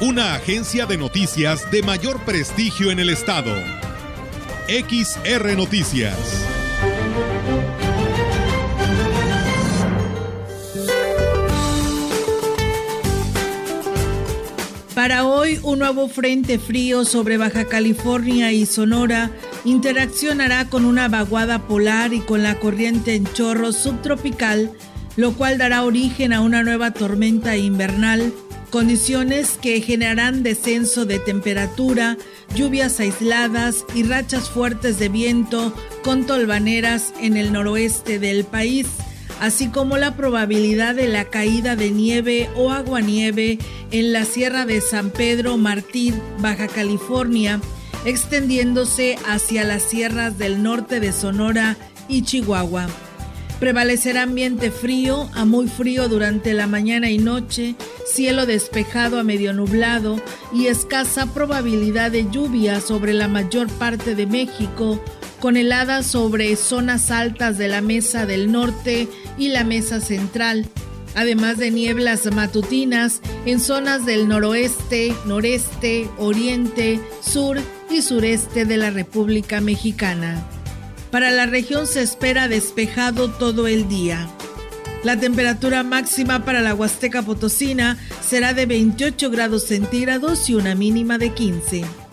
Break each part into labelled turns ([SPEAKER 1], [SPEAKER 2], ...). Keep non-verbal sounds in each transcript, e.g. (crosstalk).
[SPEAKER 1] Una agencia de noticias de mayor prestigio en el estado. XR Noticias.
[SPEAKER 2] Para hoy, un nuevo frente frío sobre Baja California y Sonora interaccionará con una vaguada polar y con la corriente en chorro subtropical, lo cual dará origen a una nueva tormenta invernal, condiciones que generarán descenso de temperatura, lluvias aisladas y rachas fuertes de viento con tolvaneras en el noroeste del país así como la probabilidad de la caída de nieve o aguanieve en la Sierra de San Pedro Martín, Baja California, extendiéndose hacia las sierras del norte de Sonora y Chihuahua. Prevalecerá ambiente frío a muy frío durante la mañana y noche, cielo despejado a medio nublado y escasa probabilidad de lluvia sobre la mayor parte de México, con heladas sobre zonas altas de la Mesa del Norte y la Mesa Central, además de nieblas matutinas en zonas del noroeste, noreste, oriente, sur y sureste de la República Mexicana. Para la región se espera despejado todo el día. La temperatura máxima para la Huasteca Potosina será de 28 grados centígrados y una mínima de 15.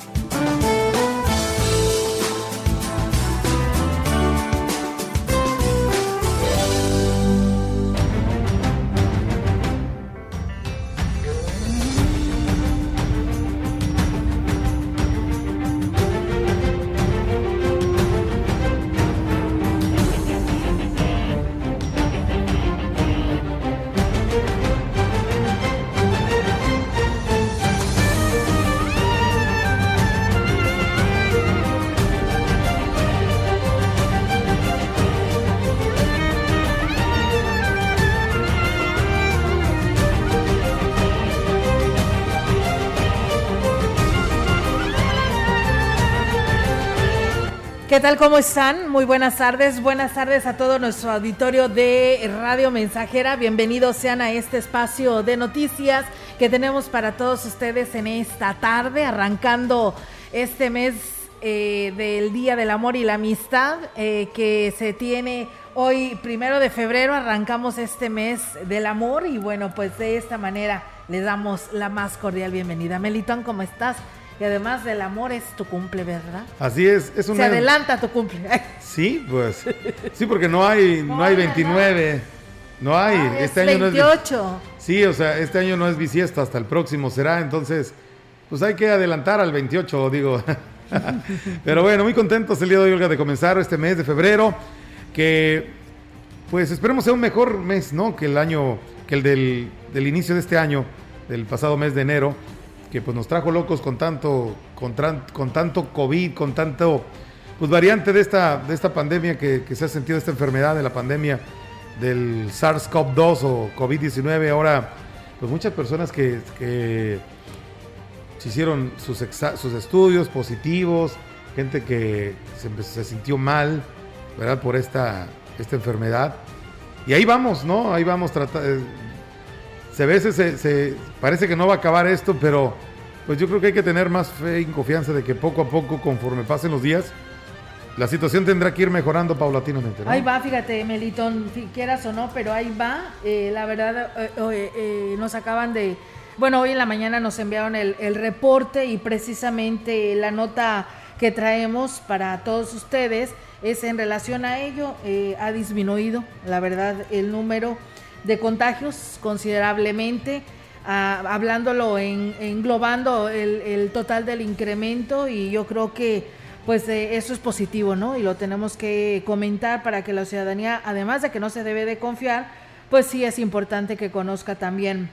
[SPEAKER 2] ¿Qué tal? ¿Cómo están? Muy buenas tardes. Buenas tardes a todo nuestro auditorio de Radio Mensajera. Bienvenidos sean a este espacio de noticias que tenemos para todos ustedes en esta tarde, arrancando este mes eh, del Día del Amor y la Amistad eh, que se tiene hoy, primero de febrero, arrancamos este mes del amor y bueno, pues de esta manera les damos la más cordial bienvenida. Melitón, ¿cómo estás? Y además del amor es tu cumple, ¿verdad?
[SPEAKER 3] Así es, es
[SPEAKER 2] una... Se adelanta tu cumple. (laughs)
[SPEAKER 3] Sí, pues. Sí, porque no hay, no, hay 29. No hay.
[SPEAKER 2] Ah, este año 28.
[SPEAKER 3] no es. Sí, o sea, este año no es bisiesta, hasta el próximo será. Entonces, pues hay que adelantar al 28, digo. (laughs) Pero bueno, muy contentos el día de hoy, Olga, de comenzar este mes de febrero. Que, pues esperemos sea un mejor mes, ¿no? Que el año, que el del, del inicio de este año, del pasado mes de enero que pues nos trajo locos con tanto, con, con tanto COVID, con tanto pues variante de esta, de esta pandemia que, se ha sentido, esta enfermedad de la pandemia del SARS-CoV-2 o COVID-19. Ahora, pues muchas personas que, se hicieron sus, sus estudios positivos, gente que se, sintió mal, ¿verdad? Por esta, esta enfermedad. Y ahí vamos, ¿no? Ahí vamos, tratando eh, se se, parece que no va a acabar esto, pero pues yo creo que hay que tener más fe y confianza de que poco a poco, conforme pasen los días, la situación tendrá que ir mejorando paulatinamente.
[SPEAKER 2] Ahí va, fíjate, Melitón, si quieras o no, pero ahí va. Eh, la verdad, eh, eh, nos acaban de, bueno, hoy en la mañana nos enviaron el, el reporte y precisamente la nota que traemos para todos ustedes es en relación a ello, ha disminuido, la verdad, el número de contagios considerablemente, ah, hablándolo en, englobando el, total del incremento y yo creo que pues eh, eso es positivo, ¿no? Y lo tenemos que comentar para que la ciudadanía, además de que no se debe de confiar, pues sí es importante que conozca también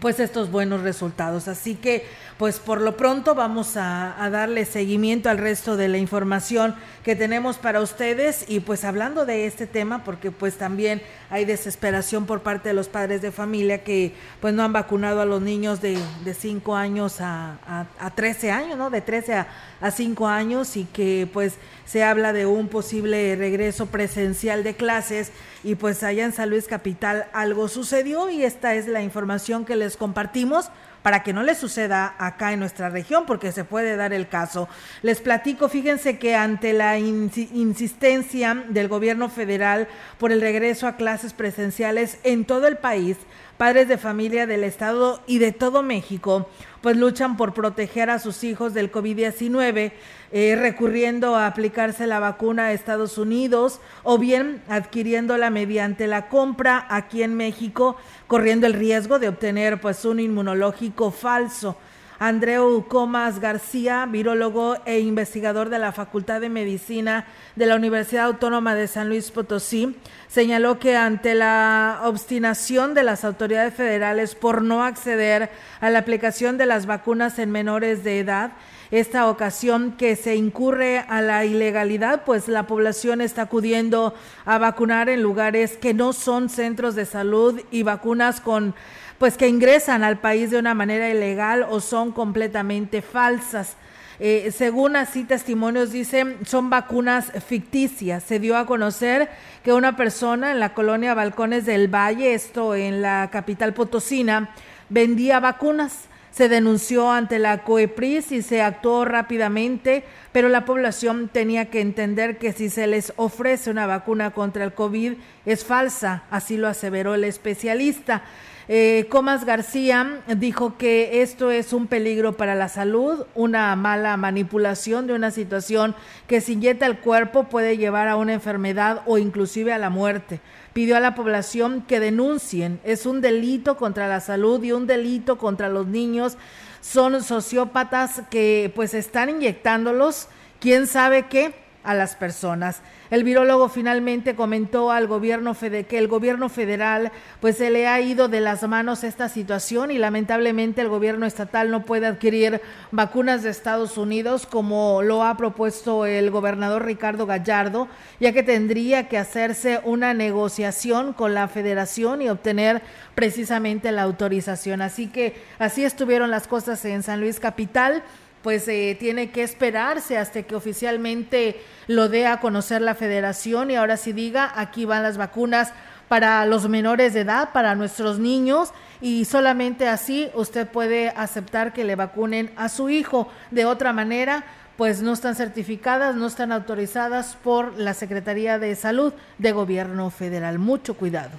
[SPEAKER 2] pues estos buenos resultados. Así que pues por lo pronto vamos a, darle seguimiento al resto de la información que tenemos para ustedes y pues hablando de este tema porque pues también hay desesperación por parte de los padres de familia que pues no han vacunado a los niños de, de 5 años a, a, 13 años, ¿no? De 13 a, a 5 años y que pues se habla de un posible regreso presencial de clases y pues allá en San Luis Capital algo sucedió y esta es la información que les compartimos para que no le suceda acá en nuestra región, porque se puede dar el caso. Les platico, fíjense que ante la insistencia del gobierno federal por el regreso a clases presenciales en todo el país, padres de familia del Estado y de todo México, pues luchan por proteger a sus hijos del COVID-19, eh, recurriendo a aplicarse la vacuna a Estados Unidos o bien adquiriéndola mediante la compra aquí en México, corriendo el riesgo de obtener pues un inmunológico falso. Andreu Comas García, virólogo e investigador de la Facultad de Medicina de la Universidad Autónoma de San Luis Potosí, señaló que ante la obstinación de las autoridades federales por no acceder a la aplicación de las vacunas en menores de edad, esta ocasión que se incurre a la ilegalidad, pues la población está acudiendo a vacunar en lugares que no son centros de salud y vacunas con pues que ingresan al país de una manera ilegal o son completamente falsas. Eh, según así testimonios dicen, son vacunas ficticias. Se dio a conocer que una persona en la colonia Balcones del Valle, esto en la capital potosina, vendía vacunas. Se denunció ante la COEPRIS y se actuó rápidamente, pero la población tenía que entender que si se les ofrece una vacuna contra el COVID es falsa, así lo aseveró el especialista. Eh, Comas García dijo que esto es un peligro para la salud, una mala manipulación de una situación que si inyecta el cuerpo puede llevar a una enfermedad o inclusive a la muerte. Pidió a la población que denuncien. Es un delito contra la salud y un delito contra los niños. Son sociópatas que pues están inyectándolos, quién sabe qué, a las personas. El virólogo finalmente comentó al gobierno que el gobierno federal pues se le ha ido de las manos esta situación y lamentablemente el gobierno estatal no puede adquirir vacunas de Estados Unidos como lo ha propuesto el gobernador Ricardo Gallardo, ya que tendría que hacerse una negociación con la federación y obtener precisamente la autorización. Así que así estuvieron las cosas en San Luis Capital pues eh, tiene que esperarse hasta que oficialmente lo dé a conocer la federación y ahora sí diga, aquí van las vacunas para los menores de edad, para nuestros niños y solamente así usted puede aceptar que le vacunen a su hijo. De otra manera, pues no están certificadas, no están autorizadas por la Secretaría de Salud de Gobierno Federal. Mucho cuidado.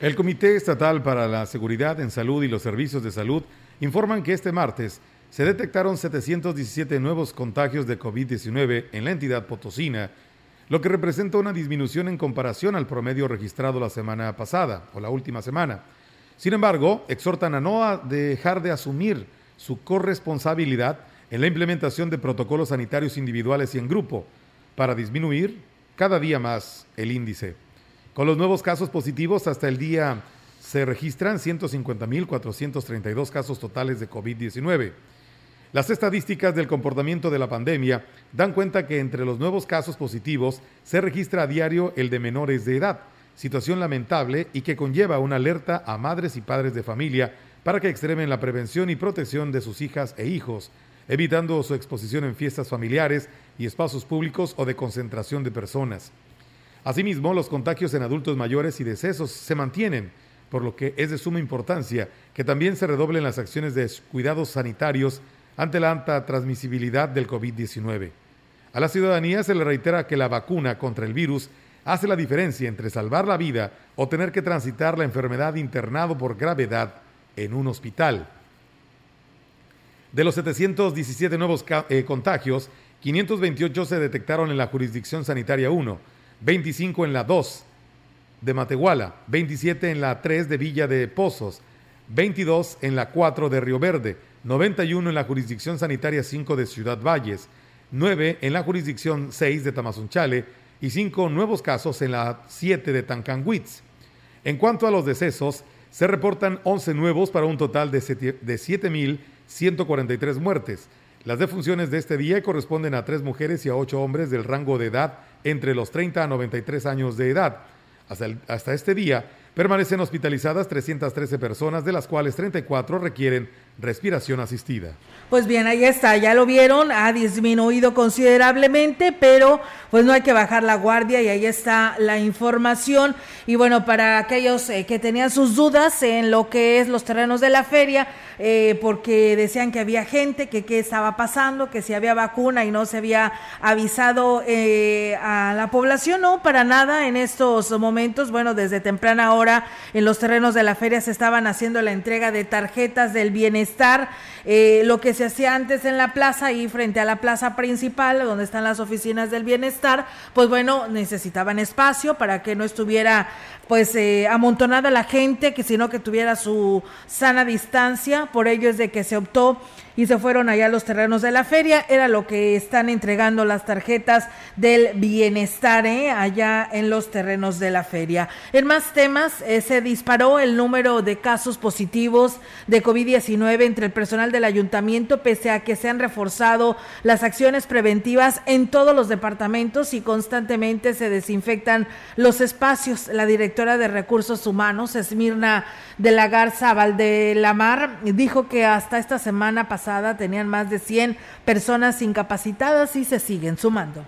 [SPEAKER 3] El Comité Estatal para la Seguridad en Salud y los Servicios de Salud informan que este martes se detectaron 717 nuevos contagios de COVID-19 en la entidad potosina, lo que representa una disminución en comparación al promedio registrado la semana pasada o la última semana. Sin embargo, exhortan a no dejar de asumir su corresponsabilidad en la implementación de protocolos sanitarios individuales y en grupo para disminuir cada día más el índice. Con los nuevos casos positivos hasta el día se registran 150.432 casos totales de COVID-19 las estadísticas del comportamiento de la pandemia dan cuenta que entre los nuevos casos positivos se registra a diario el de menores de edad, situación lamentable y que conlleva una alerta a madres y padres de familia para que extremen la prevención y protección de sus hijas e hijos, evitando su exposición en fiestas familiares y espacios públicos o de concentración de personas. Asimismo, los contagios en adultos mayores y decesos se mantienen, por lo que es de suma importancia que también se redoblen las acciones de cuidados sanitarios ante la alta transmisibilidad del COVID-19. A la ciudadanía se le reitera que la vacuna contra el virus hace la diferencia entre salvar la vida o tener que transitar la enfermedad internado por gravedad en un hospital. De los 717 nuevos eh, contagios, 528 se detectaron en la jurisdicción sanitaria 1, 25 en la 2 de Matehuala, 27 en la 3 de Villa de Pozos, 22 en la 4 de Río Verde, 91 en la jurisdicción sanitaria 5 de Ciudad Valles, 9 en la jurisdicción 6 de Tamazunchale y 5 nuevos casos en la 7 de Tancanwitz. En cuanto a los decesos, Se reportan 11 nuevos para un total de 7.143 muertes. Las defunciones de este día corresponden a tres mujeres y a ocho hombres del rango de edad entre los 30 a 93 años de edad. Hasta, hasta este día, Permanecen hospitalizadas 313 personas, de las cuales 34 requieren respiración asistida.
[SPEAKER 2] Pues bien, ahí está, ya lo vieron, ha disminuido considerablemente, pero pues no hay que bajar la guardia y ahí está la información. Y bueno, para aquellos eh, que tenían sus dudas en lo que es los terrenos de la feria, eh, porque decían que había gente, que qué estaba pasando, que si había vacuna y no se había avisado eh, a la población, no, para nada en estos momentos, bueno, desde temprana hora en los terrenos de la feria se estaban haciendo la entrega de tarjetas del bienestar, eh, lo que se hacía antes en la plaza y frente a la plaza principal, donde están las oficinas del bienestar, pues bueno, necesitaban espacio para que no estuviera pues eh, amontonada la gente, que sino que tuviera su sana distancia, por ello es de que se optó y se fueron allá a los terrenos de la feria. Era lo que están entregando las tarjetas del bienestar ¿eh? allá en los terrenos de la feria. En más temas, eh, se disparó el número de casos positivos de COVID-19 entre el personal del ayuntamiento, pese a que se han reforzado las acciones preventivas en todos los departamentos y constantemente se desinfectan los espacios. La directora de Recursos Humanos, Esmirna de la Garza Valdelamar, dijo que hasta esta semana pasada tenían más de 100 personas incapacitadas y se siguen sumando.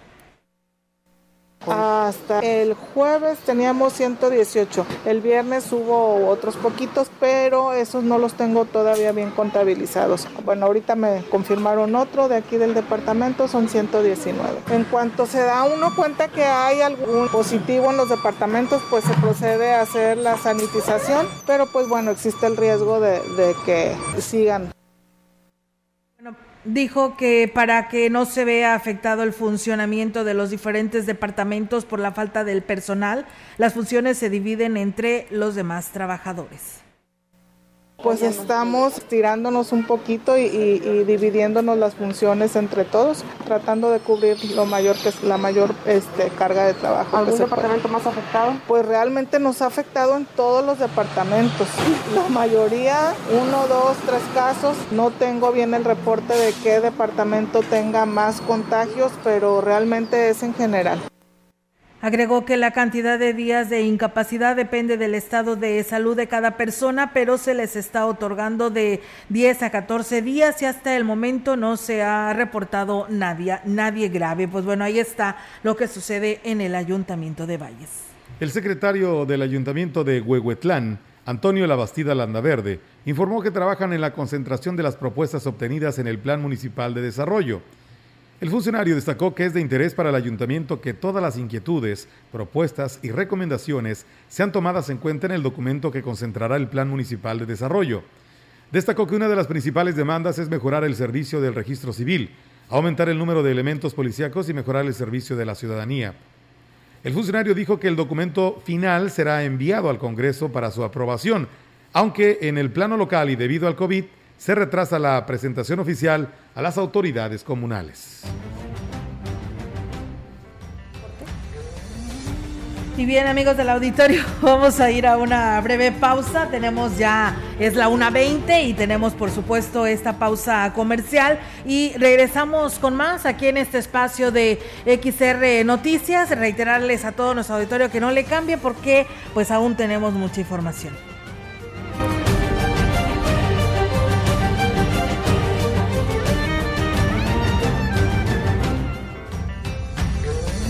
[SPEAKER 4] Hasta el jueves teníamos 118. El viernes hubo otros poquitos, pero esos no los tengo todavía bien contabilizados. Bueno, ahorita me confirmaron otro de aquí del departamento, son 119. En cuanto se da uno cuenta que hay algún positivo en los departamentos, pues se procede a hacer la sanitización, pero pues bueno, existe el riesgo de, de que sigan
[SPEAKER 2] dijo que para que no se vea afectado el funcionamiento de los diferentes departamentos por la falta del personal, las funciones se dividen entre los demás trabajadores.
[SPEAKER 4] Pues estamos tirándonos un poquito y, dividiéndonos las funciones entre todos, tratando de cubrir lo mayor que es la mayor este, carga de trabajo.
[SPEAKER 5] ¿Algún departamento más afectado?
[SPEAKER 4] Pues realmente nos ha afectado en todos los departamentos. (laughs) La mayoría, uno, dos, tres casos. No tengo bien el reporte de qué departamento tenga más contagios, pero realmente es en general.
[SPEAKER 2] Agregó que la cantidad de días de incapacidad depende del estado de salud de cada persona, pero se les está otorgando de 10 a 14 días y hasta el momento no se ha reportado nadie, nadie grave. Pues bueno, ahí está lo que sucede en el Ayuntamiento de Valles.
[SPEAKER 3] El secretario del Ayuntamiento de Huehuetlán, Antonio Labastida Landaverde, informó que trabajan en la concentración de las propuestas obtenidas en el Plan Municipal de Desarrollo. El funcionario destacó que es de interés para el ayuntamiento que todas las inquietudes, propuestas y recomendaciones sean tomadas en cuenta en el documento que concentrará el Plan Municipal de Desarrollo. Destacó que una de las principales demandas es mejorar el servicio del registro civil, aumentar el número de elementos policíacos y mejorar el servicio de la ciudadanía. El funcionario dijo que el documento final será enviado al Congreso para su aprobación, aunque en el plano local y debido al COVID se retrasa la presentación oficial a las autoridades comunales.
[SPEAKER 2] Y bien amigos del auditorio, (laughs) vamos a ir a una breve pausa. Tenemos ya, es la 1.20 y tenemos por supuesto esta pausa comercial y regresamos con más aquí en este espacio de XR Noticias. Reiterarles a todo nuestro auditorio que no le cambie porque pues aún tenemos mucha información.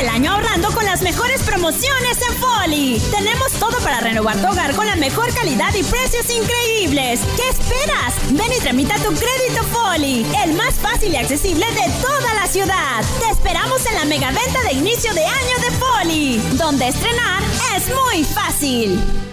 [SPEAKER 5] El año ahorrando con las mejores promociones en Foli. Tenemos todo para renovar tu hogar con la mejor calidad y precios increíbles. ¿Qué esperas? Ven y tramita tu crédito Foli, el más fácil y accesible de toda la ciudad. Te esperamos en la mega venta de inicio de año de Foli, donde estrenar es muy fácil.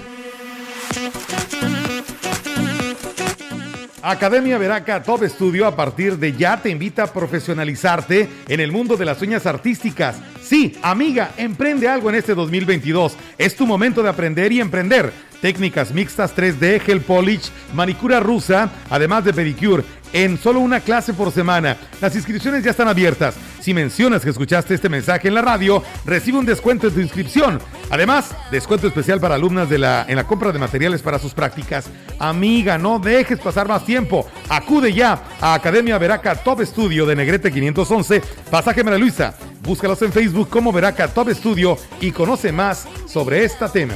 [SPEAKER 3] Academia Veraca Top Studio a partir de ya te invita a profesionalizarte en el mundo de las uñas artísticas. Sí, amiga, emprende algo en este 2022. Es tu momento de aprender y emprender. Técnicas mixtas 3D, gel polish, manicura rusa, además de pedicure en solo una clase por semana. Las inscripciones ya están abiertas. Si mencionas que escuchaste este mensaje en la radio, recibe un descuento en tu inscripción. Además, descuento especial para alumnas en la compra de materiales para sus prácticas. Amiga, no dejes pasar más tiempo. Acude ya a Academia Veraca Top Studio de Negrete 511, Pasaje Mara Luisa. Búscalos en Facebook como Veraca Top Studio y conoce más sobre este tema.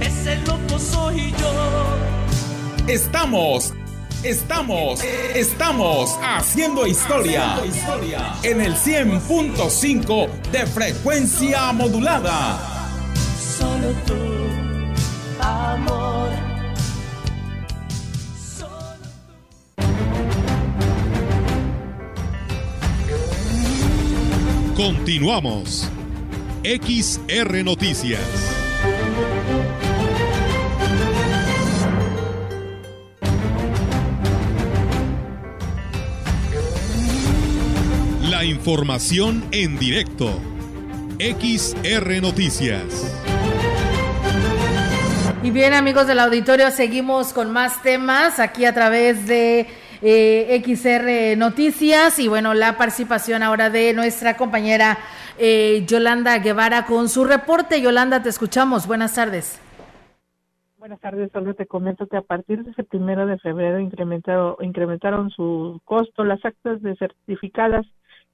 [SPEAKER 6] Ese loco soy yo.
[SPEAKER 7] Estamos, estamos, estamos haciendo historia en el 100.5 de frecuencia modulada.
[SPEAKER 6] Solo tú, amor.
[SPEAKER 1] Continuamos. XR Noticias. La información en directo. XR Noticias.
[SPEAKER 2] Y bien amigos del auditorio, seguimos con más temas aquí a través de eh, XR Noticias y bueno, la participación ahora de nuestra compañera eh, Yolanda Guevara con su reporte. Yolanda, te escuchamos. Buenas tardes.
[SPEAKER 8] Buenas tardes, solo te comento que a partir de ese primero de febrero incrementaron, incrementaron su costo las actas de certificadas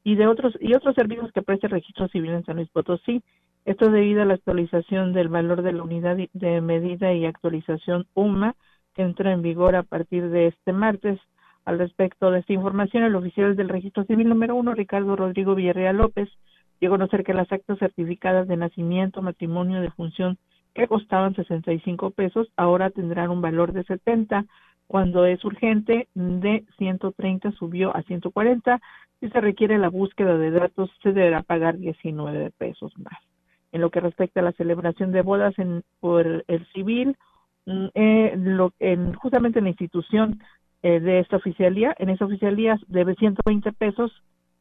[SPEAKER 8] y de otros y otros servicios que presta el registro civil en San Luis Potosí. Esto debido a la actualización del valor de la unidad de medida y actualización UMA que entra en vigor a partir de este martes. Al respecto de esta información, el oficial del registro civil número uno, Ricardo Rodrigo Villarreal López, dio a conocer que las actas certificadas de nacimiento, matrimonio, de función que costaban 65 pesos, ahora tendrán un valor de 70. Cuando es urgente, de 130 subió a 140. Si se requiere la búsqueda de datos, se deberá pagar 19 pesos más. En lo que respecta a la celebración de bodas en, por el civil, mm, eh, lo, en, justamente en la institución eh, de esta oficialía, en esa oficialía debe 120 pesos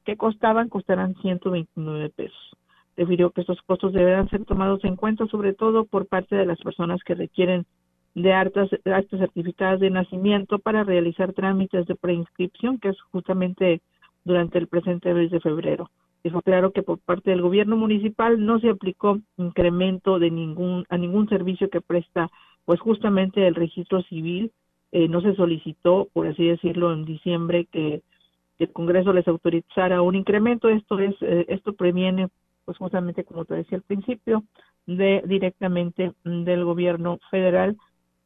[SPEAKER 8] que costaban, costarán 129 pesos. Refirió que estos costos deberán ser tomados en cuenta, sobre todo por parte de las personas que requieren de actas, actas certificadas de nacimiento para realizar trámites de preinscripción, que es justamente durante el presente mes de febrero. Dijo claro que por parte del gobierno municipal no se aplicó incremento de ningún a ningún servicio que presta, pues justamente el registro civil eh, no se solicitó, por así decirlo, en diciembre que el Congreso les autorizara un incremento. Esto es eh, esto previene, pues justamente como te decía al principio, de directamente del gobierno federal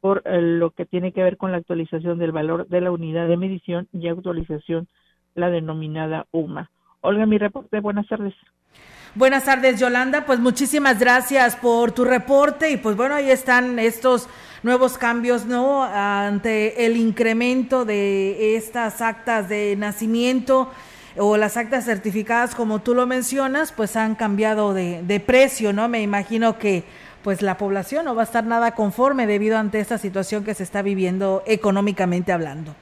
[SPEAKER 8] por eh, lo que tiene que ver con la actualización del valor de la unidad de medición y actualización la denominada UMA. Olga, mi reporte, buenas tardes.
[SPEAKER 2] Buenas tardes, Yolanda. Pues muchísimas gracias por tu reporte y pues bueno, ahí están estos nuevos cambios, ¿no? Ante el incremento de estas actas de nacimiento o las actas certificadas, como tú lo mencionas, pues han cambiado de, de precio, ¿no? Me imagino que pues la población no va a estar nada conforme debido ante esta situación que se está viviendo económicamente hablando.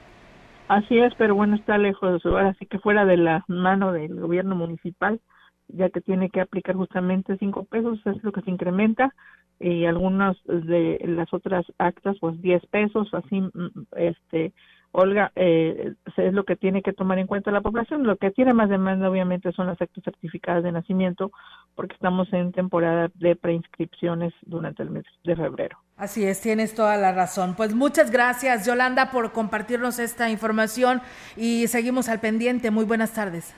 [SPEAKER 8] Así es, pero bueno, está lejos, ahora sí que fuera de la mano del gobierno municipal, ya que tiene que aplicar justamente cinco pesos, es lo que se incrementa, y algunas de las otras actas, pues diez pesos, así, mm, este, Olga, eh, es lo que tiene que tomar en cuenta la población. Lo que tiene más demanda, obviamente, son las actas certificadas de nacimiento, porque estamos en temporada de preinscripciones durante el mes de febrero.
[SPEAKER 2] Así es, tienes toda la razón. Pues muchas gracias, Yolanda, por compartirnos esta información y seguimos al pendiente. Muy buenas tardes.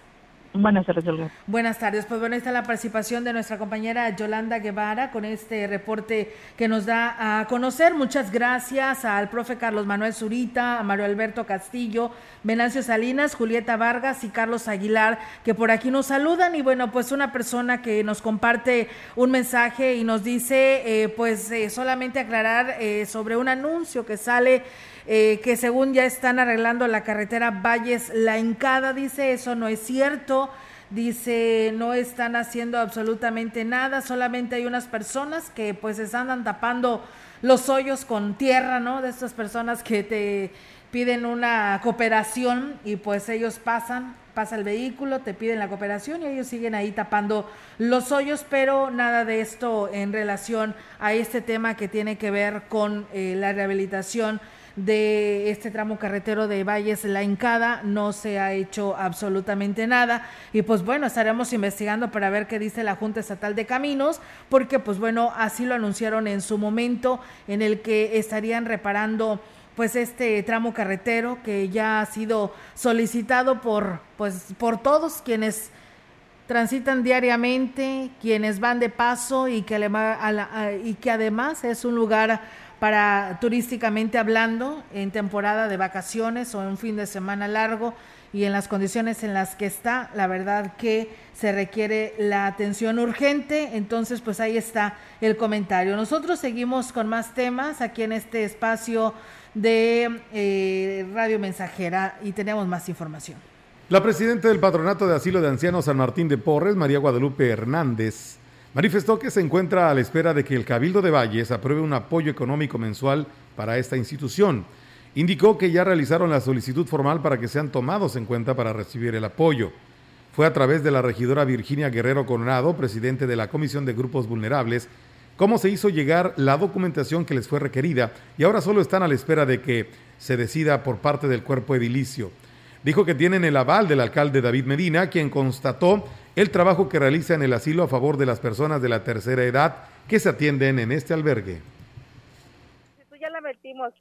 [SPEAKER 8] Buenas tardes, Olga.
[SPEAKER 2] Buenas tardes. Pues bueno, está la participación de nuestra compañera Yolanda Guevara con este reporte que nos da a conocer. Muchas gracias al profe Carlos Manuel Zurita, a Mario Alberto Castillo, Venancio Salinas, Julieta Vargas y Carlos Aguilar, que por aquí nos saludan. Y bueno, pues una persona que nos comparte un mensaje y nos dice, eh, pues eh, solamente aclarar eh, sobre un anuncio que sale eh, que según ya están arreglando la carretera Valles La Encada, dice eso no es cierto. Dice, no están haciendo absolutamente nada, solamente hay unas personas que pues están tapando los hoyos con tierra, ¿no? De estas personas que te piden una cooperación y pues ellos pasan, pasa el vehículo, te piden la cooperación y ellos siguen ahí tapando los hoyos, pero nada de esto en relación a este tema que tiene que ver con eh, la rehabilitación de este tramo carretero de Valles La Hincada no se ha hecho absolutamente nada. Y pues bueno, estaremos investigando para ver qué dice la Junta Estatal de Caminos, porque pues bueno, así lo anunciaron en su momento en el que estarían reparando pues este tramo carretero que ya ha sido solicitado por pues por todos quienes transitan diariamente, quienes van de paso y que, y que además es un lugar para turísticamente hablando en temporada de vacaciones o en un fin de semana largo y en las condiciones en las que está, la verdad que se requiere la atención urgente. Entonces, pues ahí está el comentario. Nosotros seguimos con más temas aquí en este espacio de eh, Radio Mensajera y tenemos más información.
[SPEAKER 3] La presidenta del Patronato de Asilo de Ancianos San Martín de Porres, María Guadalupe Hernández, manifestó que se encuentra a la espera de que el Cabildo de Valles apruebe un apoyo económico mensual para esta institución. Indicó que ya realizaron la solicitud formal para que sean tomados en cuenta para recibir el apoyo. Fue a través de la regidora Virginia Guerrero Coronado, presidente de la Comisión de Grupos Vulnerables, cómo se hizo llegar la documentación que les fue requerida y ahora solo están a la espera de que se decida por parte del cuerpo edilicio. Dijo que tienen el aval del alcalde David Medina, quien constató el trabajo que realiza en el asilo a favor de las personas de la tercera edad que se atienden en este albergue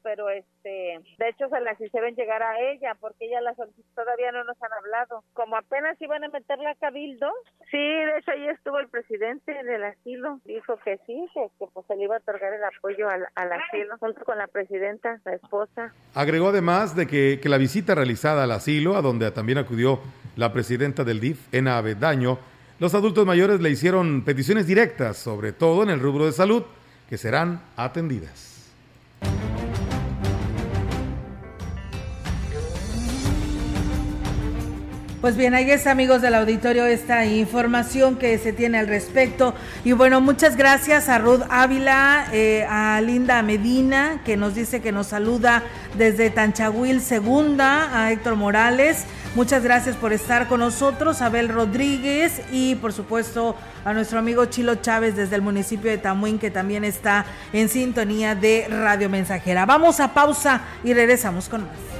[SPEAKER 9] pero este, de hecho se las hicieron llegar a ella porque ella la solicitó, todavía no nos han hablado. Como apenas iban a meterla a cabildo, sí, de hecho ahí estuvo el presidente del asilo, dijo que sí, que, pues se le iba a otorgar el apoyo al, asilo junto con la presidenta, la esposa.
[SPEAKER 3] Agregó además de que, que la visita realizada al asilo, a donde también acudió la presidenta del DIF, Ena Avedaño, los adultos mayores le hicieron peticiones directas, sobre todo en el rubro de salud, que serán atendidas.
[SPEAKER 2] Pues bien, ahí está, amigos del auditorio, esta información que se tiene al respecto. Y bueno, muchas gracias a Ruth Ávila, eh, a Linda Medina, que nos dice que nos saluda desde Tanchahuil Segunda, a Héctor Morales. Muchas gracias por estar con nosotros, Abel Rodríguez y por supuesto a nuestro amigo Chilo Chávez desde el municipio de Tamuín que también está en sintonía de Radio Mensajera. Vamos a pausa y regresamos con más.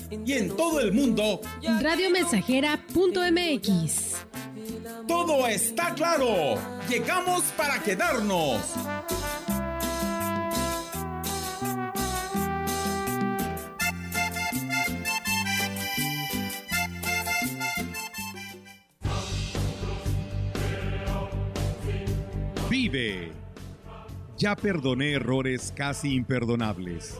[SPEAKER 7] Y en todo el mundo,
[SPEAKER 10] radiomensajera.mx.
[SPEAKER 7] todo está claro. Llegamos para quedarnos.
[SPEAKER 3] Vive. Ya perdoné errores casi imperdonables.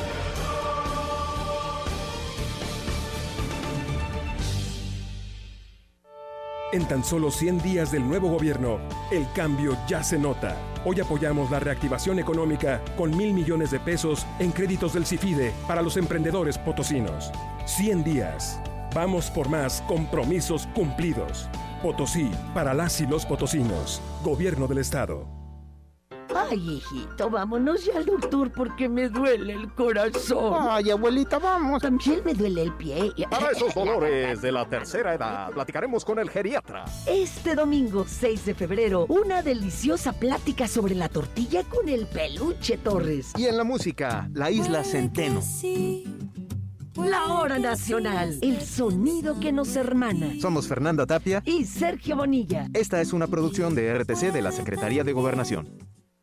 [SPEAKER 11] En tan solo 100 días del nuevo gobierno, el cambio ya se nota. Hoy apoyamos la reactivación económica con mil millones de pesos en créditos del CIFIDE para los emprendedores potosinos. 100 días. Vamos por más compromisos cumplidos. Potosí, para las y los potosinos. Gobierno del Estado.
[SPEAKER 12] Ay, hijito, vámonos ya al doctor porque me duele el corazón.
[SPEAKER 13] Ay, abuelita, vamos.
[SPEAKER 12] También me duele el pie.
[SPEAKER 14] Para esos dolores de la tercera edad, platicaremos con el geriatra.
[SPEAKER 12] Este domingo, 6 de febrero, una deliciosa plática sobre la tortilla con el peluche Torres.
[SPEAKER 14] Y en la música, la isla Centeno.
[SPEAKER 12] La hora nacional, el sonido que nos hermana.
[SPEAKER 14] Somos Fernanda Tapia
[SPEAKER 12] y Sergio Bonilla.
[SPEAKER 14] Esta es una producción de RTC de la Secretaría de Gobernación.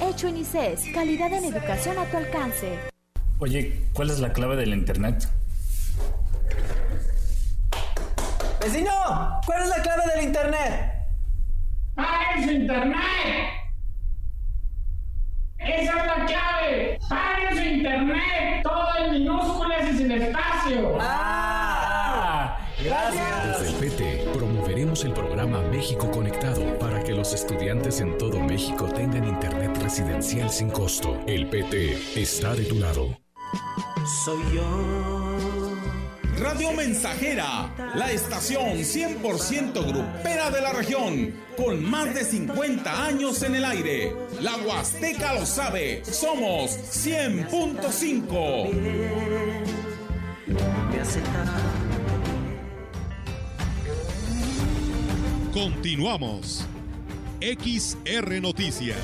[SPEAKER 15] Hecho en ICES. Calidad en educación a tu alcance.
[SPEAKER 16] Oye, ¿cuál es la clave del internet?
[SPEAKER 17] ¡Vecino! ¿Cuál es la clave del internet?
[SPEAKER 18] ¡Paguen su internet! ¡Esa es la clave! ¡Paguen su internet! Todo en minúsculas y sin espacio.
[SPEAKER 17] ¡Ah! Gracias.
[SPEAKER 19] Desde el PT promoveremos el programa México Conectado para los estudiantes en todo México tengan internet residencial sin costo. El PT está de tu lado.
[SPEAKER 17] Soy yo.
[SPEAKER 7] Radio Mensajera, la estación 100% grupera de la región, con más de 50 años en el aire. La Huasteca lo sabe, somos 100.5.
[SPEAKER 3] Continuamos. XR Noticias.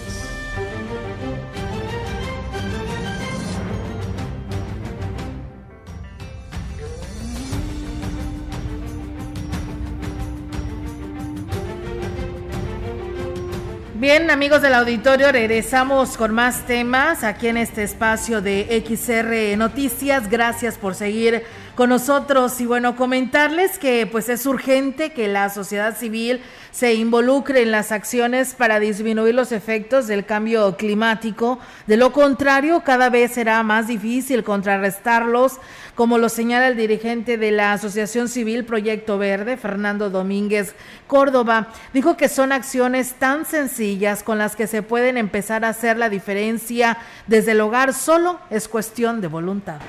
[SPEAKER 2] Bien, amigos del auditorio, regresamos con más temas aquí en este espacio de XR Noticias. Gracias por seguir con nosotros y bueno, comentarles que pues es urgente que la sociedad civil se involucre en las acciones para disminuir los efectos del cambio climático. De lo contrario, cada vez será más difícil contrarrestarlos, como lo señala el dirigente de la Asociación Civil Proyecto Verde, Fernando Domínguez Córdoba. Dijo que son acciones tan sencillas con las que se pueden empezar a hacer la diferencia desde el hogar, solo es cuestión de voluntad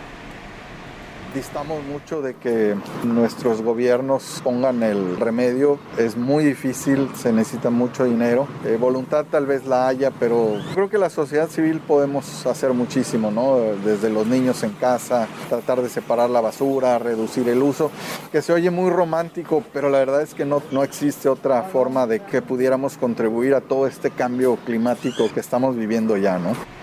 [SPEAKER 20] distamos mucho de que nuestros gobiernos pongan el remedio. Es muy difícil, se necesita mucho dinero. Eh, voluntad tal vez la haya, pero creo que la sociedad civil podemos hacer muchísimo, ¿no? Desde los niños en casa, tratar de separar la basura, reducir el uso, que se oye muy romántico, pero la verdad es que no, no existe otra forma de que pudiéramos contribuir a todo este cambio climático que estamos viviendo ya, ¿no?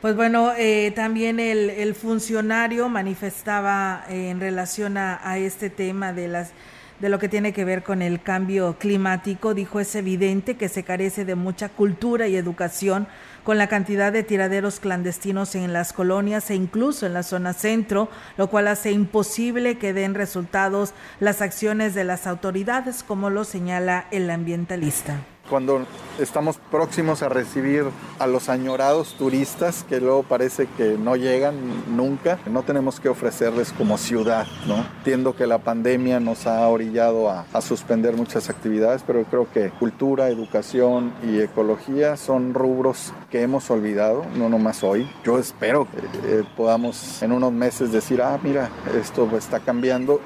[SPEAKER 2] Pues bueno, eh, también el, funcionario manifestaba eh, en relación a, a, este tema de las de lo que tiene que ver con el cambio climático. Dijo es evidente que se carece de mucha cultura y educación con la cantidad de tiraderos clandestinos en las colonias e incluso en la zona centro, lo cual hace imposible que den resultados las acciones de las autoridades, como lo señala el ambientalista
[SPEAKER 20] cuando estamos próximos a recibir a los añorados turistas que luego parece que no llegan nunca, no tenemos que ofrecerles como ciudad, ¿no? Entiendo que la pandemia nos ha orillado a, suspender muchas actividades, pero creo que cultura, educación y ecología son rubros que hemos olvidado, no nomás hoy. Yo espero que eh, podamos en unos meses decir, ah, mira, esto está cambiando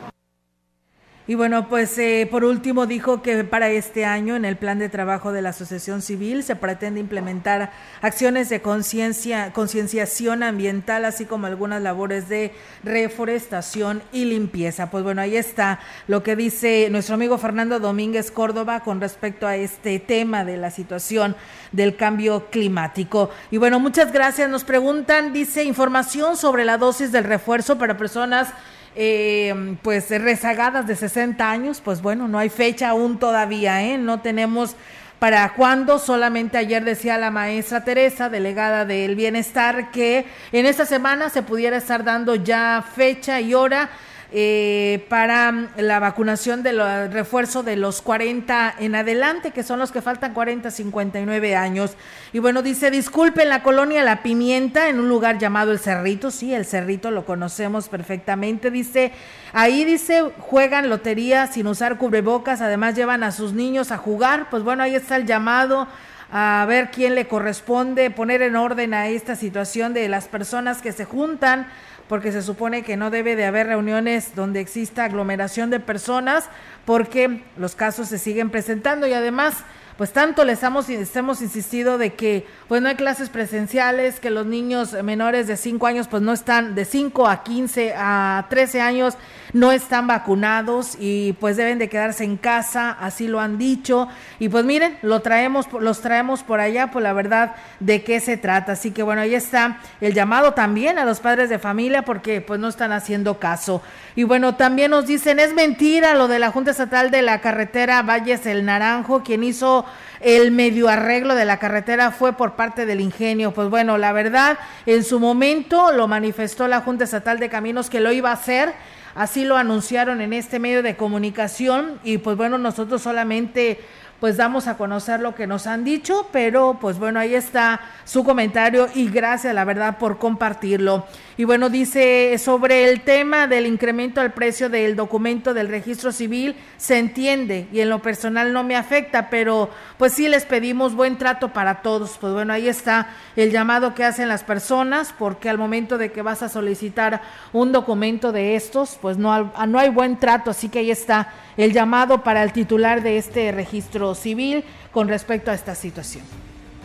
[SPEAKER 2] y bueno, pues eh, por último dijo que para este año en el plan de trabajo de la Asociación Civil se pretende implementar acciones de conciencia, concienciación ambiental, así como algunas labores de reforestación y limpieza. Pues bueno, ahí está lo que dice nuestro amigo Fernando Domínguez Córdoba con respecto a este tema de la situación del cambio climático. Y bueno, muchas gracias. Nos preguntan, dice, información sobre la dosis del refuerzo para personas eh, pues rezagadas de 60 años, pues bueno, no hay fecha aún todavía, ¿eh? No tenemos para cuándo, solamente ayer decía la maestra Teresa, delegada del bienestar, que en esta semana se pudiera estar dando ya fecha y hora eh, para la vacunación del refuerzo de los 40 en adelante, que son los que faltan 40 59 años. Y bueno, dice, disculpen la colonia La Pimienta, en un lugar llamado El Cerrito, sí, El Cerrito lo conocemos perfectamente, dice, ahí dice, juegan lotería sin usar cubrebocas, además llevan a sus niños a jugar, pues bueno, ahí está el llamado a ver quién le corresponde poner en orden a esta situación de las personas que se juntan porque se supone que no debe de haber reuniones donde exista aglomeración de personas, porque los casos se siguen presentando y además pues tanto les hemos, insistido de que pues no hay clases presenciales, que los niños menores de 5 años pues no están, de 5 a 15 a 13 años no están vacunados y pues deben de quedarse en casa, así lo han dicho. Y pues miren, lo traemos, los traemos por allá, pues la verdad de qué se trata. Así que bueno, ahí está el llamado también a los padres de familia porque pues no están haciendo caso. Y bueno, también nos dicen, es mentira lo de la Junta Estatal de la Carretera Valles El Naranjo, quien hizo el medio arreglo de la carretera fue por parte del ingenio. Pues bueno, la verdad, en su momento lo manifestó la Junta Estatal de Caminos que lo iba a hacer. Así lo anunciaron en este medio de comunicación y pues bueno, nosotros solamente pues damos a conocer lo que nos han dicho, pero pues bueno, ahí está su comentario y gracias, la verdad, por compartirlo. Y bueno, dice sobre el tema del incremento al precio del documento del registro civil, se entiende y en lo personal no me afecta, pero pues sí les pedimos buen trato para todos. Pues bueno, ahí está el llamado que hacen las personas, porque al momento de que vas a solicitar un documento de estos, pues no, no hay buen trato, así que ahí está el llamado para el titular de este registro civil con respecto a esta situación.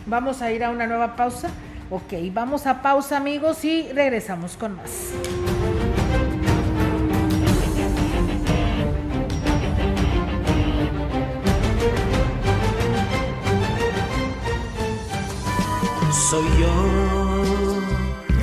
[SPEAKER 2] Vamos a ir a una nueva pausa. Ok, vamos a pausa amigos y regresamos con más.
[SPEAKER 7] Soy yo.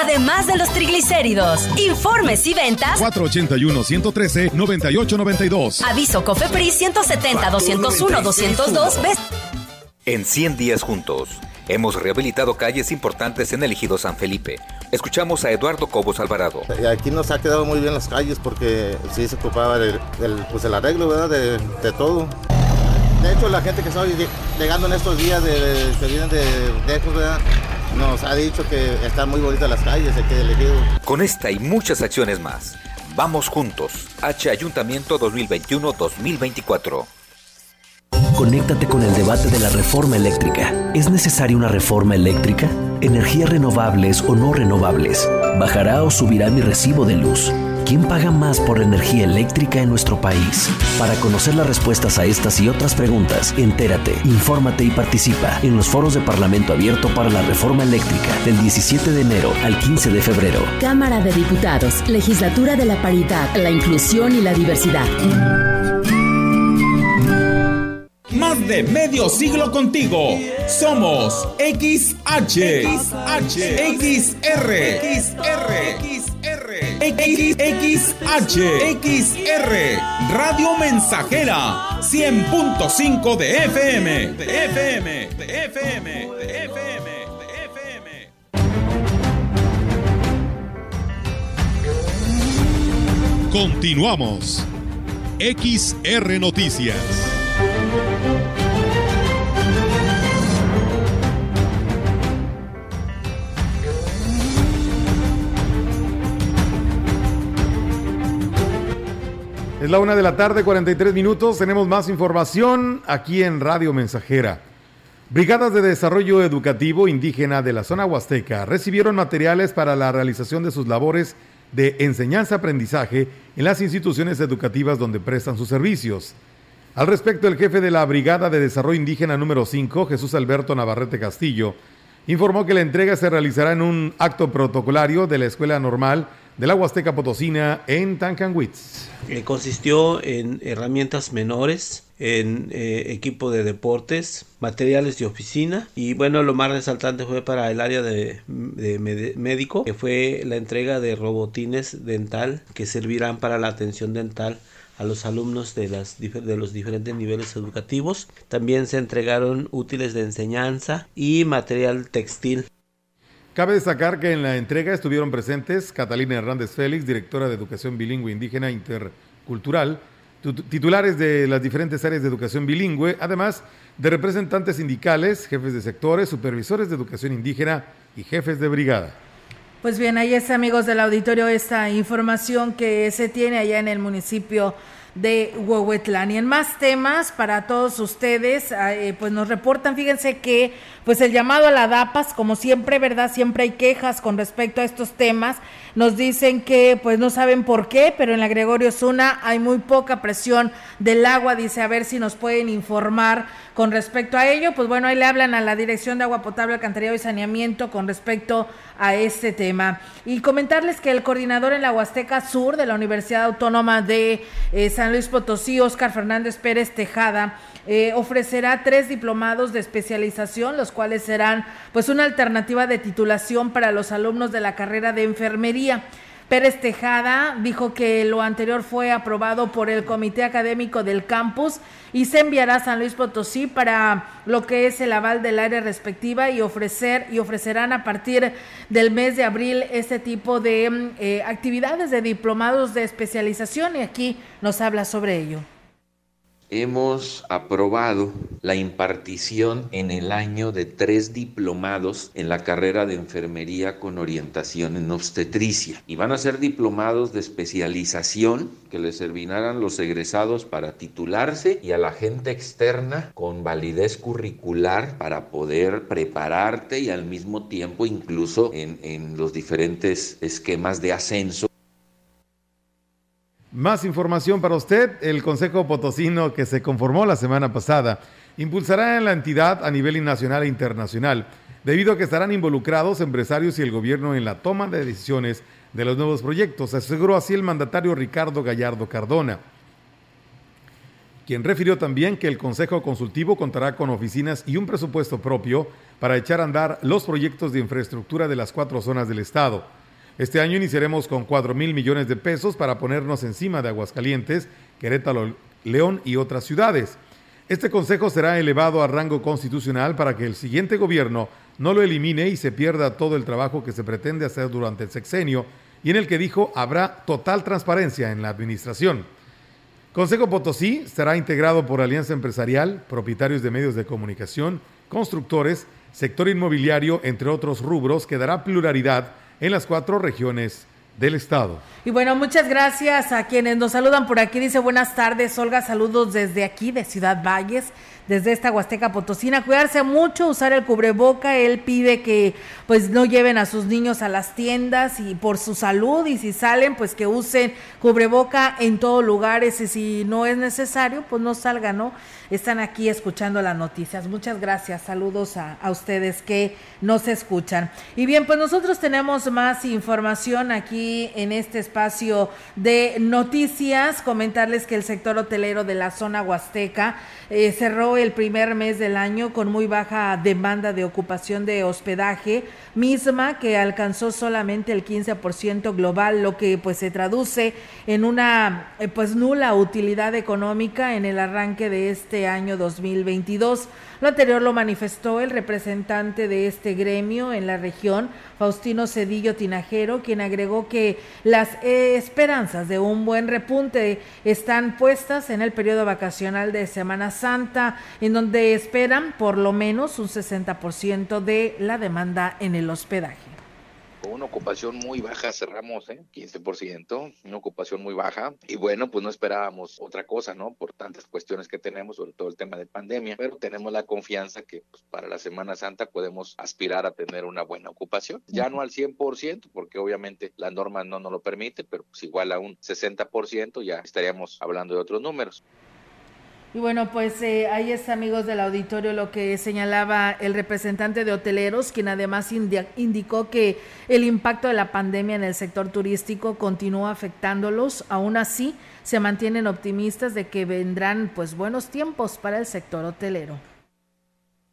[SPEAKER 5] además de los triglicéridos. Informes y ventas
[SPEAKER 1] 481-113-9892.
[SPEAKER 5] Aviso COFEPRIS 170-201-202.
[SPEAKER 21] En 100 días juntos. Hemos rehabilitado calles importantes en el ejido San Felipe. Escuchamos a Eduardo Cobos Alvarado.
[SPEAKER 22] Aquí nos ha quedado muy bien las calles porque sí se ocupaba del, pues el arreglo ¿verdad? De, de, todo. De hecho, la gente que está llegando en estos días, de, que vienen de lejos, ¿verdad? Nos ha dicho que están muy bonitas las calles aquí del ejido.
[SPEAKER 21] Con esta y muchas acciones más, vamos juntos. H Ayuntamiento 2021-2024.
[SPEAKER 23] Conéctate con el debate de la reforma eléctrica. ¿Es necesaria una reforma eléctrica? ¿Energías renovables o no renovables? ¿Bajará o subirá mi recibo de luz? ¿Quién paga más por la energía eléctrica en nuestro país? Para conocer las respuestas a estas y otras preguntas, entérate, infórmate y participa en los foros de Parlamento Abierto para la Reforma Eléctrica del 17 de enero al 15 de febrero.
[SPEAKER 24] Cámara de Diputados, Legislatura de la Paridad, la Inclusión y la Diversidad.
[SPEAKER 7] Más de medio siglo contigo. Somos XH, XH, XR, XR, XR, XR, Radio Mensajera, 100.5 de FM, de FM, de FM, de FM, de FM.
[SPEAKER 1] Continuamos. XR Noticias.
[SPEAKER 3] Es la una de la tarde, 43 minutos. Tenemos más información aquí en Radio Mensajera. Brigadas de Desarrollo Educativo Indígena de la zona Huasteca recibieron materiales para la realización de sus labores de enseñanza-aprendizaje en las instituciones educativas donde prestan sus servicios. Al respecto, el jefe de la Brigada de Desarrollo Indígena número 5, Jesús Alberto Navarrete Castillo, informó que la entrega se realizará en un acto protocolario de la Escuela Normal de la Huasteca Potosina en Tancanwitz.
[SPEAKER 25] Eh, consistió en herramientas menores, en eh, equipo de deportes, materiales de oficina y bueno, lo más resaltante fue para el área de, médico, que fue la entrega de robotines dental que servirán para la atención dental a los alumnos de los diferentes niveles educativos. También se entregaron útiles de enseñanza y material textil.
[SPEAKER 3] Cabe destacar que en la entrega estuvieron presentes Catalina Hernández Félix, directora de Educación Bilingüe Indígena Intercultural, titulares de las diferentes áreas de educación bilingüe, además de representantes sindicales, jefes de sectores, supervisores de educación indígena y jefes de brigada.
[SPEAKER 2] Pues bien, ahí está, amigos del auditorio, esta información que se tiene allá en el municipio de Huehuetlán. Y en más temas para todos ustedes, eh, pues nos reportan, fíjense que pues el llamado a la DAPAS, como siempre, ¿verdad? Siempre hay quejas con respecto a estos temas. Nos dicen que pues no saben por qué, pero en la Gregorio Zuna hay muy poca presión del agua, dice, a ver si nos pueden informar con respecto a ello. Pues bueno, ahí le hablan a la Dirección de Agua Potable, Alcantarillado y Saneamiento con respecto a este tema. Y comentarles que el coordinador en la Huasteca Sur de la Universidad Autónoma de eh, San Luis Potosí, Oscar Fernández Pérez Tejada, eh, ofrecerá tres diplomados de especialización, los cuales serán pues una alternativa de titulación para los alumnos de la carrera de enfermería. Pérez Tejada dijo que lo anterior fue aprobado por el Comité Académico del Campus y se enviará a San Luis Potosí para lo que es el aval del área respectiva y ofrecer y ofrecerán a partir del mes de abril este tipo de eh, actividades de diplomados de especialización y aquí nos habla sobre ello.
[SPEAKER 26] Hemos aprobado la impartición en el año de tres diplomados en la carrera de enfermería con orientación en obstetricia. Y van a ser diplomados de especialización que les servirán los egresados para titularse y a la gente externa con validez curricular para poder prepararte y al mismo tiempo incluso en, en los diferentes esquemas de ascenso
[SPEAKER 3] más información para usted. El Consejo Potosino que se conformó la semana pasada impulsará en la entidad a nivel nacional e internacional, debido a que estarán involucrados empresarios y el gobierno en la toma de decisiones de los nuevos proyectos, aseguró así el mandatario Ricardo Gallardo Cardona, quien refirió también que el Consejo Consultivo contará con oficinas y un presupuesto propio para echar a andar los proyectos de infraestructura de las cuatro zonas del Estado. Este año iniciaremos con 4 mil millones de pesos para ponernos encima de Aguascalientes, Querétaro, León y otras ciudades. Este consejo será elevado a rango constitucional para que el siguiente gobierno no lo elimine y se pierda todo el trabajo que se pretende hacer durante el sexenio y en el que dijo habrá total transparencia en la administración. Consejo Potosí estará integrado por Alianza Empresarial, propietarios de medios de comunicación, constructores, sector inmobiliario, entre otros rubros, que dará pluralidad en las cuatro regiones del estado.
[SPEAKER 2] Y bueno, muchas gracias a quienes nos saludan por aquí. Dice buenas tardes, Olga, saludos desde aquí, de Ciudad Valles desde esta Huasteca Potosina. Cuidarse mucho, usar el cubreboca. Él pide que pues no lleven a sus niños a las tiendas y por su salud y si salen pues que usen cubreboca en todos lugares y si no es necesario pues no salgan, ¿no? Están aquí escuchando las noticias. Muchas gracias. Saludos a, a ustedes que nos escuchan. Y bien, pues nosotros tenemos más información aquí en este espacio de noticias. Comentarles que el sector hotelero de la zona Huasteca eh, cerró el primer mes del año con muy baja demanda de ocupación de hospedaje, misma que alcanzó solamente el 15% global, lo que pues se traduce en una eh, pues nula utilidad económica en el arranque de este año 2022. Lo anterior lo manifestó el representante de este gremio en la región, Faustino Cedillo Tinajero, quien agregó que las esperanzas de un buen repunte están puestas en el periodo vacacional de Semana Santa, en donde esperan por lo menos un 60% de la demanda en el hospedaje
[SPEAKER 27] con una ocupación muy baja cerramos, ¿eh? 15%, una ocupación muy baja. Y bueno, pues no esperábamos otra cosa, ¿no? Por tantas cuestiones que tenemos, sobre todo el tema de pandemia, pero tenemos la confianza que pues, para la Semana Santa podemos aspirar a tener una buena ocupación. Ya no al 100%, porque obviamente la norma no nos lo permite, pero pues igual a un 60% ya estaríamos hablando de otros números.
[SPEAKER 2] Y bueno, pues eh, ahí está, amigos del auditorio, lo que señalaba el representante de hoteleros, quien además indicó que el impacto de la pandemia en el sector turístico continúa afectándolos. Aún así, se mantienen optimistas de que vendrán pues buenos tiempos para el sector hotelero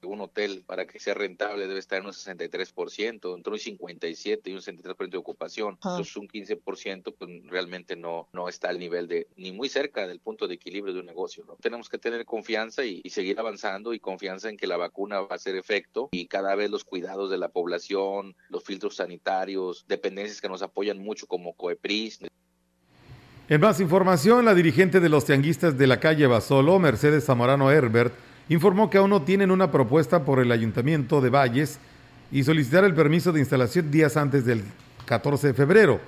[SPEAKER 27] un hotel para que sea rentable debe estar en un 63%, entre un 57 y un 63% de ocupación. Entonces un 15% pues realmente no, no está al nivel de, ni muy cerca del punto de equilibrio de un negocio. ¿no? Tenemos que tener confianza y, seguir avanzando y confianza en que la vacuna va a hacer efecto y cada vez los cuidados de la población, los filtros sanitarios, dependencias que nos apoyan mucho como COEPRIS.
[SPEAKER 3] En más información, la dirigente de los tianguistas de la calle Basolo, Mercedes Zamorano Herbert, informó que aún no tienen una propuesta por el Ayuntamiento de Valles y solicitar el permiso de instalación días antes del 14 de febrero.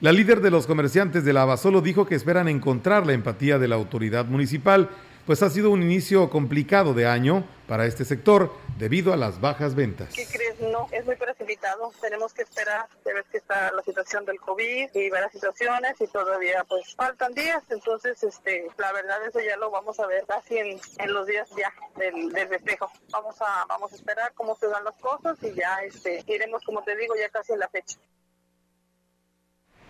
[SPEAKER 3] La líder de los comerciantes de la Abasolo dijo que esperan encontrar la empatía de la autoridad municipal pues ha sido un inicio complicado de año para este sector debido a las bajas ventas.
[SPEAKER 28] ¿Qué crees? No, es muy precipitado. Tenemos que esperar de ver qué está la situación del COVID y varias situaciones y todavía pues faltan días. Entonces, este, la verdad eso ya lo vamos a ver casi en, los días ya del, del festejo. Vamos a, vamos a esperar cómo se dan las cosas y ya este, iremos, como te digo, ya casi en la fecha.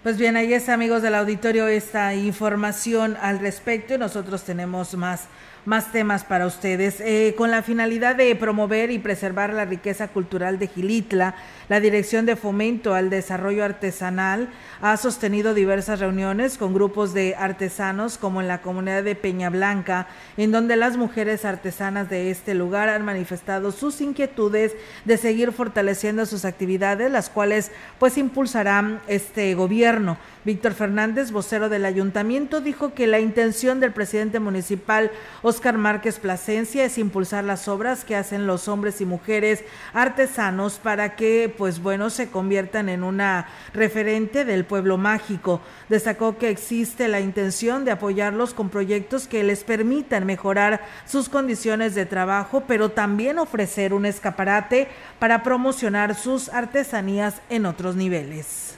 [SPEAKER 2] Pues bien, ahí está, amigos del auditorio, esta información al respecto y nosotros tenemos más más temas para ustedes. Eh, con la finalidad de promover y preservar la riqueza cultural de Gilitla, la Dirección de Fomento al Desarrollo Artesanal ha sostenido diversas reuniones con grupos de artesanos como en la comunidad de Peña Blanca, en donde las mujeres artesanas de este lugar han manifestado sus inquietudes de seguir fortaleciendo sus actividades, las cuales pues impulsarán este gobierno. Víctor Fernández, vocero del ayuntamiento, dijo que la intención del presidente municipal Óscar Márquez Plasencia es impulsar las obras que hacen los hombres y mujeres artesanos para que, pues bueno, se conviertan en una referente del pueblo mágico. Destacó que existe la intención de apoyarlos con proyectos que les permitan mejorar sus condiciones de trabajo, pero también ofrecer un escaparate para promocionar sus artesanías en otros niveles.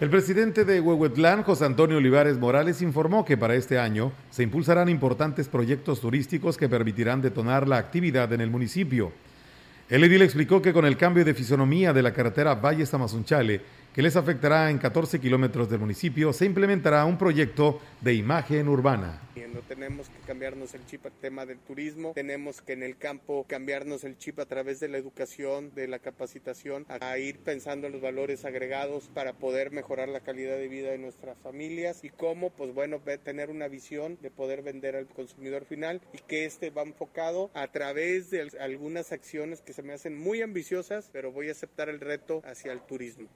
[SPEAKER 3] El presidente de Huehuetlán, José Antonio Olivares Morales, informó que para este año se impulsarán importantes proyectos turísticos que permitirán detonar la actividad en el municipio. El edil explicó que con el cambio de fisonomía de la carretera Valle-Tamazunchale, que les afectará en 14 kilómetros del municipio, se implementará un proyecto de imagen urbana.
[SPEAKER 29] No tenemos que cambiarnos el chip al tema del turismo, tenemos que en el campo cambiarnos el chip a través de la educación, de la capacitación, a ir pensando en los valores agregados para poder mejorar la calidad de vida de nuestras familias y cómo, pues bueno, tener una visión de poder vender al consumidor final y que este va enfocado a través de algunas acciones que se me hacen muy ambiciosas, pero voy a aceptar el reto hacia el turismo.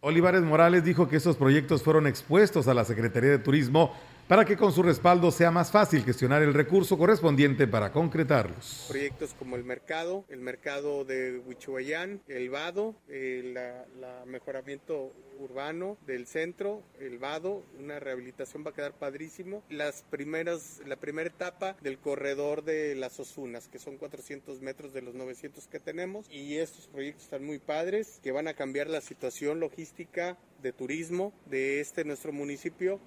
[SPEAKER 3] Olivares Morales dijo que esos proyectos fueron expuestos a la Secretaría de Turismo para que con su respaldo sea más fácil gestionar el recurso correspondiente para concretarlos.
[SPEAKER 29] Proyectos como el mercado, el mercado de Huichuayán, el vado, el la, mejoramiento urbano del centro, el vado, una rehabilitación va a quedar padrísimo. Las primeras, la primera etapa del corredor de las Osunas, que son 400 metros de los 900 que tenemos, y estos proyectos están muy padres, que van a cambiar la situación logística de turismo de este nuestro municipio.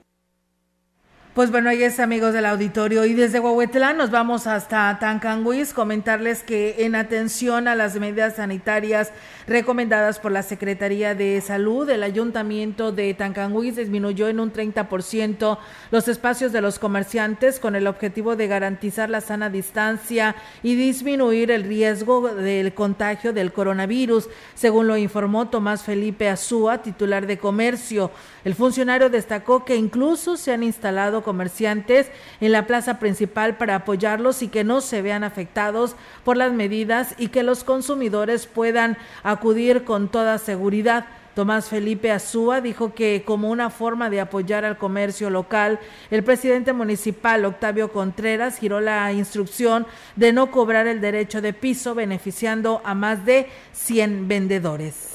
[SPEAKER 2] Pues bueno, ahí es amigos del auditorio y desde Huehuetlán nos vamos hasta Tancanguis, comentarles que en atención a las medidas sanitarias recomendadas por la Secretaría de Salud, el Ayuntamiento de Tancanguis disminuyó en un 30% los espacios de los comerciantes con el objetivo de garantizar la sana distancia y disminuir el riesgo del contagio del coronavirus, según lo informó Tomás Felipe Azúa, titular de comercio. El funcionario destacó que incluso se han instalado comerciantes en la plaza principal para apoyarlos y que no se vean afectados por las medidas y que los consumidores puedan acudir con toda seguridad. Tomás Felipe Azúa dijo que como una forma de apoyar al comercio local, el presidente municipal Octavio Contreras giró la instrucción de no cobrar el derecho de piso, beneficiando a más de 100 vendedores.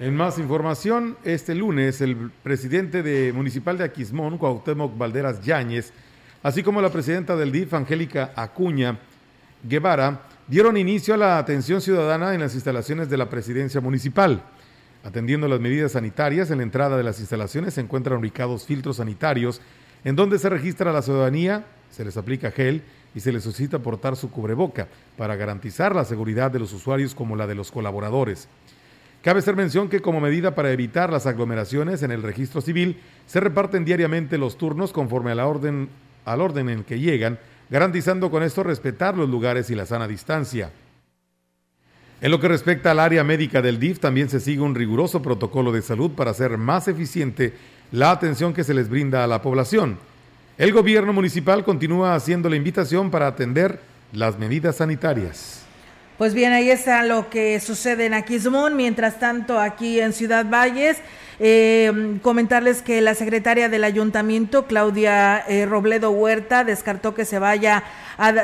[SPEAKER 3] En más información, este lunes el presidente de municipal de Aquismón, Cuauhtémoc Valderas Yáñez, así como la presidenta del DIF, Angélica Acuña Guevara, dieron inicio a la atención ciudadana en las instalaciones de la presidencia municipal. Atendiendo las medidas sanitarias, en la entrada de las instalaciones se encuentran ubicados filtros sanitarios en donde se registra la ciudadanía, se les aplica gel y se les solicita portar su cubreboca para garantizar la seguridad de los usuarios como la de los colaboradores. Cabe hacer mención que como medida para evitar las aglomeraciones en el registro civil, se reparten diariamente los turnos conforme a la orden, al orden en que llegan, garantizando con esto respetar los lugares y la sana distancia. En lo que respecta al área médica del DIF, también se sigue un riguroso protocolo de salud para hacer más eficiente la atención que se les brinda a la población. El gobierno municipal continúa haciendo la invitación para atender las medidas sanitarias.
[SPEAKER 2] Pues bien, ahí está lo que sucede en Aquismón. Mientras tanto, aquí en Ciudad Valles, eh, comentarles que la secretaria del ayuntamiento, Claudia eh, Robledo Huerta, descartó que se vaya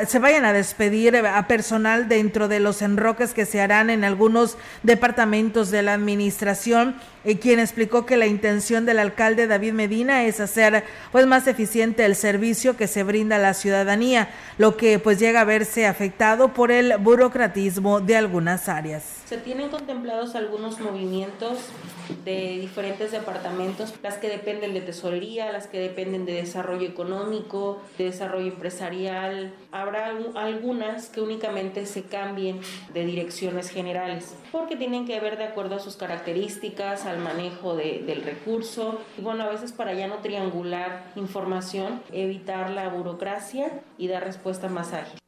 [SPEAKER 2] se vayan a despedir a personal dentro de los enroques que se harán en algunos departamentos de la administración y quien explicó que la intención del alcalde David Medina es hacer pues más eficiente el servicio que se brinda a la ciudadanía, lo que pues llega a verse afectado por el burocratismo de algunas áreas.
[SPEAKER 30] Se tienen contemplados algunos movimientos de diferentes departamentos, las que dependen de tesorería, las que dependen de desarrollo económico, de desarrollo empresarial. Habrá algunas que únicamente se cambien de direcciones generales, porque tienen que ver de acuerdo a sus características, al manejo del recurso y bueno, a veces para ya no triangular información, evitar la burocracia y dar respuesta más ágil.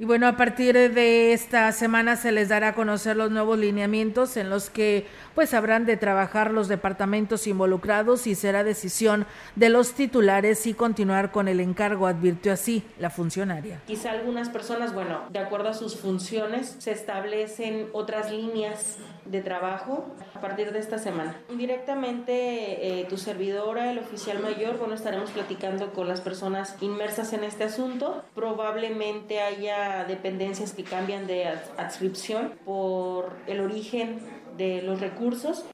[SPEAKER 2] Y bueno, a partir de esta semana se les dará a conocer los nuevos lineamientos en los que pues habrán de trabajar los departamentos involucrados y será decisión de los titulares y continuar con el encargo, advirtió así la funcionaria.
[SPEAKER 30] Quizá algunas personas, bueno, de acuerdo a sus funciones, se establecen otras líneas de trabajo a partir de esta semana. Directamente eh, tu servidora, el oficial mayor, bueno, estaremos platicando con las personas inmersas en este asunto. Probablemente haya dependencias que cambian de adscripción por el origen de los recursos.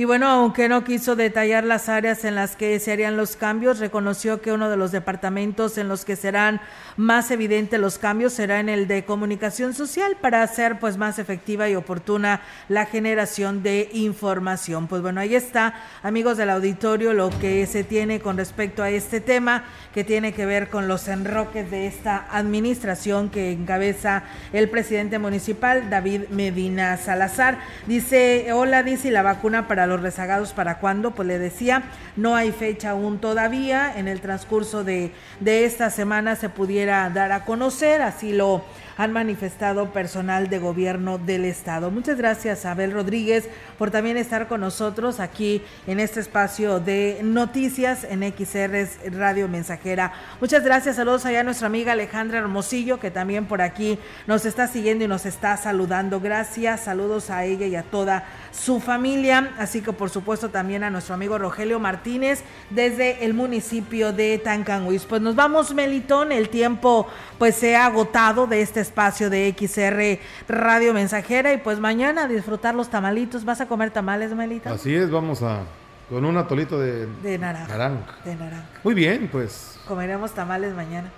[SPEAKER 2] Y bueno, aunque no quiso detallar las áreas en las que se harían los cambios, reconoció que uno de los departamentos en los que serán más evidentes los cambios será en el de comunicación social para hacer pues más efectiva y oportuna la generación de información. Pues bueno, ahí está, amigos del auditorio, lo que se tiene con respecto a este tema que tiene que ver con los enroques de esta administración que encabeza el presidente municipal David Medina Salazar. Dice, hola, dice, la vacuna para los rezagados para cuándo? Pues le decía, no hay fecha aún todavía. En el transcurso de, de esta semana se pudiera dar a conocer, así lo han manifestado personal de gobierno del estado. Muchas gracias Abel Rodríguez por también estar con nosotros aquí en este espacio de noticias en XR Radio Mensajera. Muchas gracias, saludos allá a nuestra amiga Alejandra Hermosillo que también por aquí nos está siguiendo y nos está saludando. Gracias, saludos a ella y a toda su familia, así que por supuesto también a nuestro amigo Rogelio Martínez desde el municipio de Tancanhuis. Pues nos vamos, Melitón, el tiempo pues se ha agotado de este espacio de XR Radio Mensajera y pues mañana disfrutar los tamalitos. ¿Vas a comer tamales, Melita?
[SPEAKER 3] Así es, vamos a con un atolito de,
[SPEAKER 2] de naranja.
[SPEAKER 3] De naranja. Muy bien, pues.
[SPEAKER 2] Comeremos tamales mañana.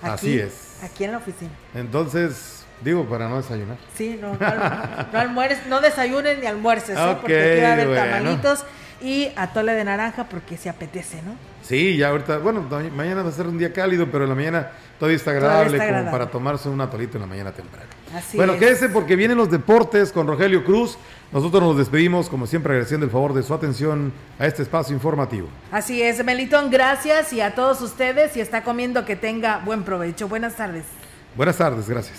[SPEAKER 3] Así es.
[SPEAKER 2] Aquí en la oficina.
[SPEAKER 3] Entonces, digo, para no desayunar.
[SPEAKER 2] Sí, no, no, no desayunen ni almuerces, ¿eh? (laughs) porque aquí va a haber tamalitos y atole de naranja porque se apetece, ¿no?
[SPEAKER 3] Sí, ya ahorita, bueno, mañana va a ser un día cálido, pero en la mañana todavía está agradable, como para tomarse un atolito en la mañana temprano. Así bueno, quédese porque vienen los deportes con Rogelio Cruz. Nosotros nos despedimos, como siempre, agradeciendo el favor de su atención a este espacio informativo.
[SPEAKER 2] Así es, Melitón, gracias y a todos ustedes. Si está comiendo, que tenga buen provecho. Buenas tardes.
[SPEAKER 3] Buenas tardes, gracias.